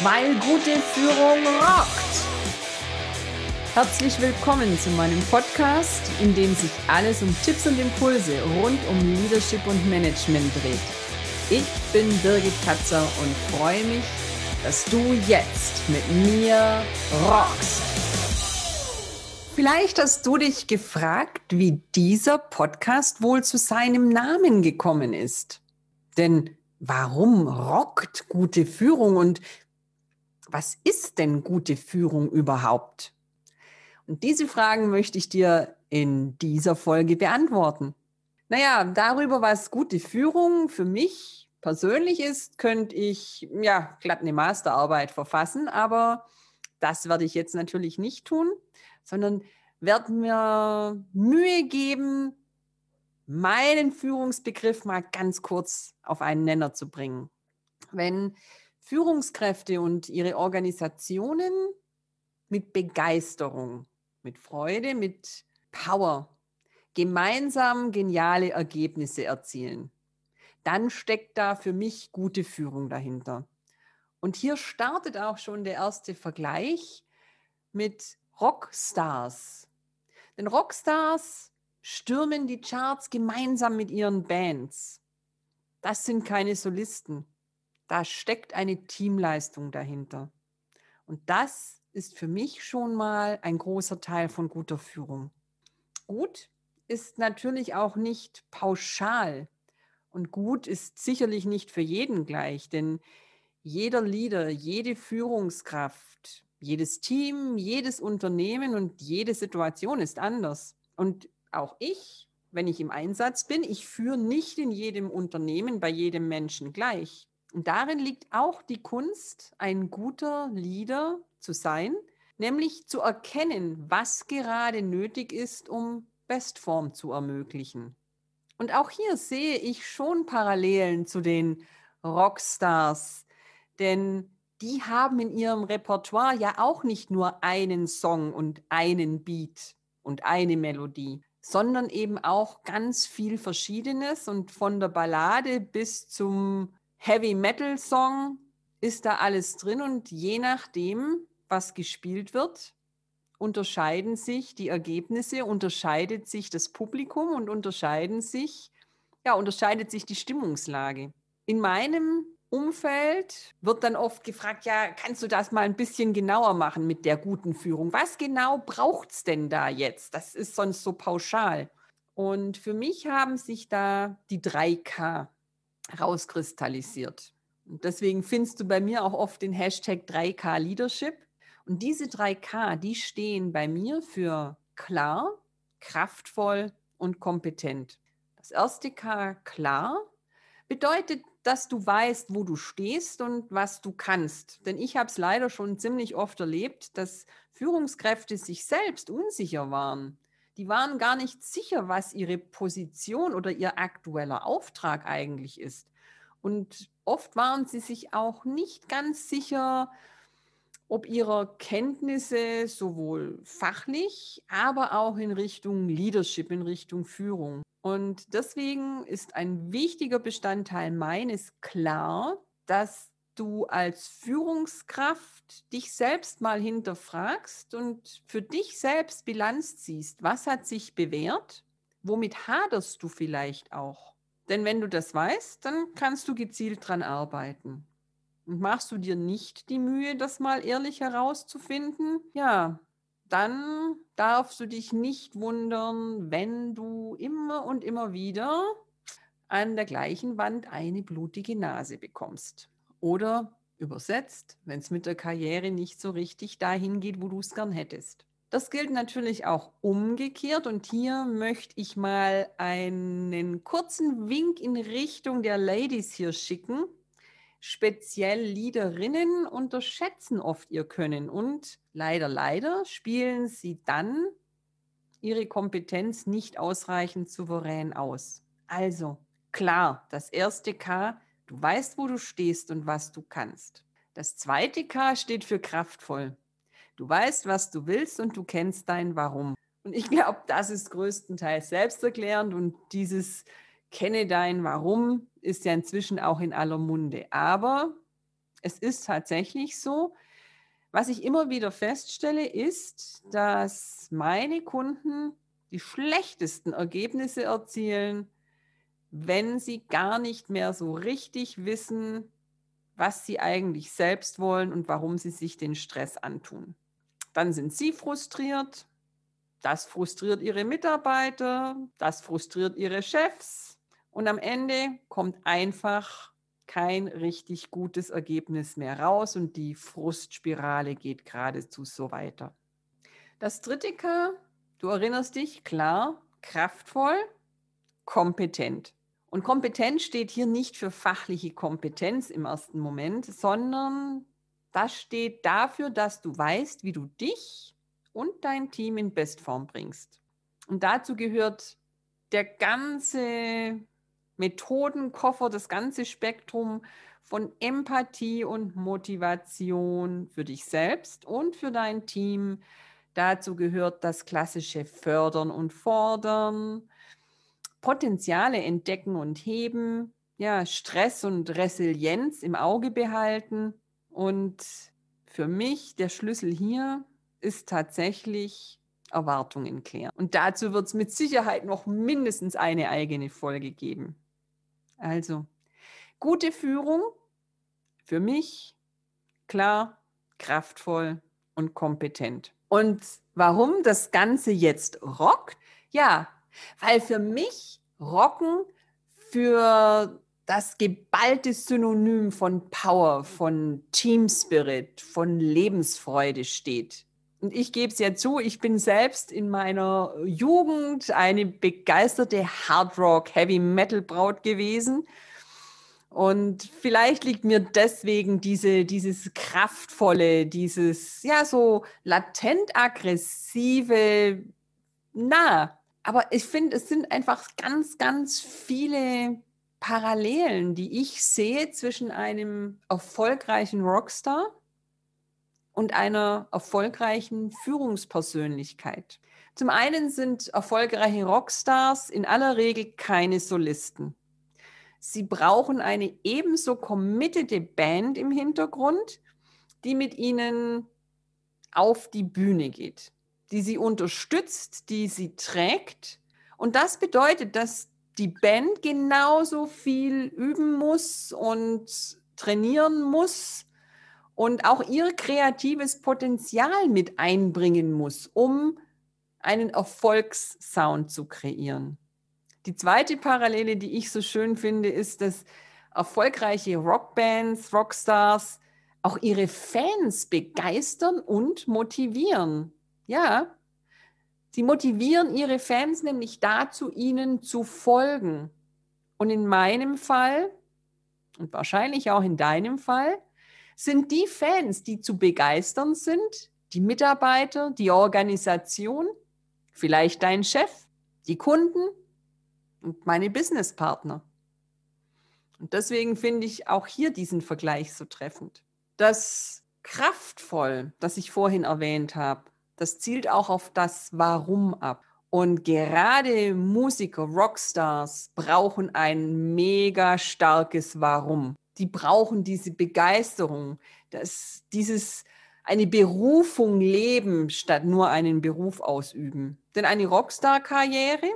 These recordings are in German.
weil gute Führung rockt. Herzlich willkommen zu meinem Podcast, in dem sich alles um Tipps und Impulse rund um Leadership und Management dreht. Ich bin Birgit Katzer und freue mich, dass du jetzt mit mir rockst. Vielleicht hast du dich gefragt, wie dieser Podcast wohl zu seinem Namen gekommen ist. Denn warum rockt gute Führung und was ist denn gute Führung überhaupt? Und diese Fragen möchte ich dir in dieser Folge beantworten. Naja, darüber, was gute Führung für mich persönlich ist, könnte ich ja glatt eine Masterarbeit verfassen, aber das werde ich jetzt natürlich nicht tun, sondern werde mir Mühe geben, meinen Führungsbegriff mal ganz kurz auf einen Nenner zu bringen. Wenn Führungskräfte und ihre Organisationen mit Begeisterung, mit Freude, mit Power gemeinsam geniale Ergebnisse erzielen, dann steckt da für mich gute Führung dahinter. Und hier startet auch schon der erste Vergleich mit Rockstars. Denn Rockstars stürmen die Charts gemeinsam mit ihren Bands. Das sind keine Solisten. Da steckt eine Teamleistung dahinter. Und das ist für mich schon mal ein großer Teil von guter Führung. Gut ist natürlich auch nicht pauschal. Und gut ist sicherlich nicht für jeden gleich, denn jeder Leader, jede Führungskraft, jedes Team, jedes Unternehmen und jede Situation ist anders. Und auch ich, wenn ich im Einsatz bin, ich führe nicht in jedem Unternehmen bei jedem Menschen gleich. Und darin liegt auch die Kunst, ein guter Leader zu sein, nämlich zu erkennen, was gerade nötig ist, um Bestform zu ermöglichen. Und auch hier sehe ich schon Parallelen zu den Rockstars, denn die haben in ihrem Repertoire ja auch nicht nur einen Song und einen Beat und eine Melodie, sondern eben auch ganz viel Verschiedenes und von der Ballade bis zum Heavy Metal Song ist da alles drin und je nachdem, was gespielt wird, unterscheiden sich die Ergebnisse, unterscheidet sich das Publikum und unterscheiden sich, ja, unterscheidet sich die Stimmungslage. In meinem Umfeld wird dann oft gefragt, ja, kannst du das mal ein bisschen genauer machen mit der guten Führung? Was genau braucht es denn da jetzt? Das ist sonst so pauschal. Und für mich haben sich da die 3K rauskristallisiert. Und deswegen findest du bei mir auch oft den Hashtag 3K Leadership. Und diese 3K, die stehen bei mir für klar, kraftvoll und kompetent. Das erste K, klar, bedeutet, dass du weißt, wo du stehst und was du kannst. Denn ich habe es leider schon ziemlich oft erlebt, dass Führungskräfte sich selbst unsicher waren die waren gar nicht sicher, was ihre Position oder ihr aktueller Auftrag eigentlich ist. Und oft waren sie sich auch nicht ganz sicher, ob ihrer Kenntnisse sowohl fachlich, aber auch in Richtung Leadership, in Richtung Führung. Und deswegen ist ein wichtiger Bestandteil meines klar, dass du als Führungskraft dich selbst mal hinterfragst und für dich selbst Bilanz ziehst. Was hat sich bewährt? Womit haderst du vielleicht auch? Denn wenn du das weißt, dann kannst du gezielt dran arbeiten. Und machst du dir nicht die Mühe, das mal ehrlich herauszufinden? Ja, dann darfst du dich nicht wundern, wenn du immer und immer wieder an der gleichen Wand eine blutige Nase bekommst. Oder übersetzt, wenn es mit der Karriere nicht so richtig dahin geht, wo du es gern hättest. Das gilt natürlich auch umgekehrt und hier möchte ich mal einen kurzen Wink in Richtung der Ladies hier schicken. Speziell Leaderinnen unterschätzen oft ihr Können und leider, leider spielen sie dann ihre Kompetenz nicht ausreichend souverän aus. Also klar, das erste K, Du weißt, wo du stehst und was du kannst. Das zweite K steht für kraftvoll. Du weißt, was du willst und du kennst dein Warum. Und ich glaube, das ist größtenteils selbsterklärend und dieses Kenne dein Warum ist ja inzwischen auch in aller Munde. Aber Es ist tatsächlich so. Was ich immer wieder feststelle, ist, dass meine Kunden die schlechtesten Ergebnisse erzielen, wenn sie gar nicht mehr so richtig wissen, was sie eigentlich selbst wollen und warum sie sich den Stress antun. Dann sind sie frustriert, das frustriert ihre Mitarbeiter, das frustriert ihre Chefs und am Ende kommt einfach kein richtig gutes Ergebnis mehr raus und die Frustspirale geht geradezu so weiter. Das dritte K, du erinnerst dich, klar, kraftvoll, kompetent. Und kompetent steht hier nicht für fachliche Kompetenz im ersten Moment, sondern das steht dafür, dass du weißt, wie du dich und dein Team in Bestform bringst. Und dazu gehört der ganze Methodenkoffer, das ganze Spektrum von Empathie und Motivation für dich selbst und für dein Team. Dazu gehört das klassische Fördern und Fordern, Potenziale entdecken und heben, ja, Stress und Resilienz im Auge behalten. Und für mich der Schlüssel hier ist tatsächlich Erwartungen klären. Und dazu wird es mit Sicherheit noch mindestens eine eigene Folge geben. Also, gute Führung für mich klar, kraftvoll und kompetent. Und warum das Ganze jetzt rockt? Ja, weil für mich Rocken für das geballte Synonym von Power, von Team Spirit, von Lebensfreude steht. Und ich gebe es ja zu, ich bin selbst in meiner Jugend eine begeisterte Hard Rock, Heavy Metal Braut gewesen. Und vielleicht liegt mir deswegen diese, dieses kraftvolle, dieses, ja, so latent aggressive nah. Aber ich finde, es sind einfach ganz, ganz viele Parallelen, die ich sehe zwischen einem erfolgreichen Rockstar und einer erfolgreichen Führungspersönlichkeit. Zum einen sind erfolgreiche Rockstars in aller Regel keine Solisten. Sie brauchen eine ebenso committede Band im Hintergrund, die mit ihnen auf die Bühne geht, die sie unterstützt, die sie trägt. Und das bedeutet, dass die Band genauso viel üben muss und trainieren muss und auch ihr kreatives Potenzial mit einbringen muss, um einen Erfolgssound zu kreieren. Die zweite Parallele, die ich so schön finde, ist, dass erfolgreiche Rockbands, Rockstars auch ihre Fans begeistern und motivieren. Ja, sie motivieren ihre Fans nämlich dazu, ihnen zu folgen. Und in meinem Fall und wahrscheinlich auch in deinem Fall sind die Fans, die zu begeistern sind, die Mitarbeiter, die Organisation, vielleicht dein Chef, die Kunden und meine Businesspartner. Und deswegen finde ich auch hier diesen Vergleich so treffend. Das kraftvoll, das ich vorhin erwähnt habe, das zielt auch auf das Warum ab. Und gerade Musiker, Rockstars brauchen ein mega starkes Warum die brauchen diese Begeisterung, dass dieses eine Berufung leben statt nur einen Beruf ausüben. Denn eine Rockstar-Karriere,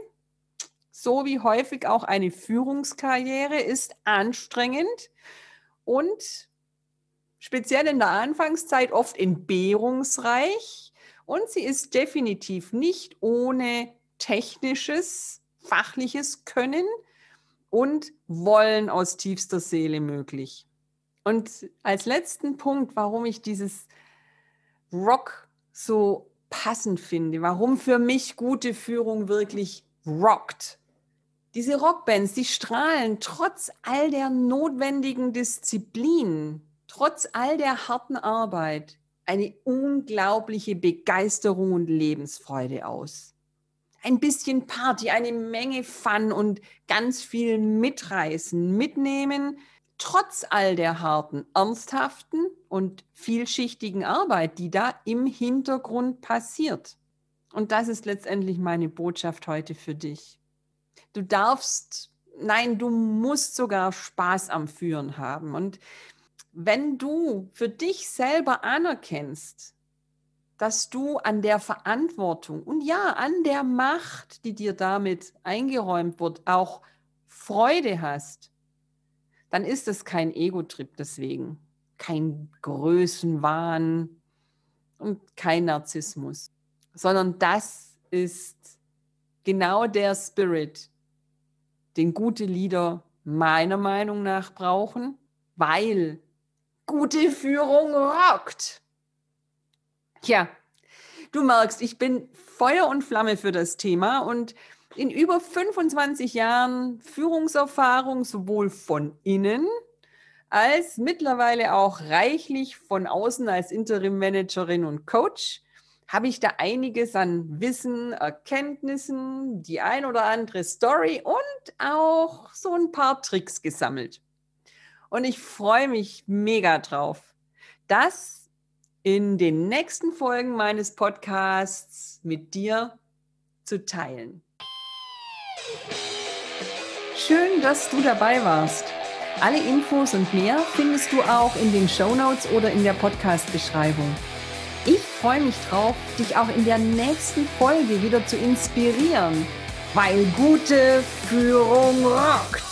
so wie häufig auch eine Führungskarriere, ist anstrengend und speziell in der Anfangszeit oft entbehrungsreich und sie ist definitiv nicht ohne technisches, fachliches Können, und Wollen aus tiefster Seele möglich. Und als letzten Punkt, warum ich dieses Rock so passend finde, warum für mich gute Führung wirklich rockt. Diese Rockbands, die strahlen trotz all der notwendigen Disziplin, trotz all der harten Arbeit eine unglaubliche Begeisterung und Lebensfreude aus ein bisschen Party, eine Menge Fun und ganz viel mitreißen, mitnehmen, trotz all der harten, ernsthaften und vielschichtigen Arbeit, die da im Hintergrund passiert. Und das ist letztendlich meine Botschaft heute für dich. Du darfst, nein, du musst sogar Spaß am Führen haben. Und wenn du für dich selber anerkennst, dass du an der Verantwortung und ja, an der Macht, die dir damit eingeräumt wird, auch Freude hast, dann ist es kein Ego-Trip deswegen, kein Größenwahn und kein Narzissmus, sondern das ist genau der Spirit, den gute Lieder meiner Meinung nach brauchen, weil gute Führung rockt. Tja, du merkst, ich bin Feuer und Flamme für das Thema und in über 25 Jahren Führungserfahrung sowohl von innen als mittlerweile auch reichlich von außen als Interim-Managerin und Coach habe ich da einiges an Wissen, Erkenntnissen, die ein oder andere Story und auch so ein paar Tricks gesammelt. Und ich freue mich mega drauf, das in den nächsten Folgen meines Podcasts mit dir zu teilen. Schön, dass du dabei warst. Alle Infos und mehr findest du auch in den Show Notes oder in der Podcast-Beschreibung. Ich freue mich drauf, dich auch in der nächsten Folge wieder zu inspirieren, weil gute Führung rockt.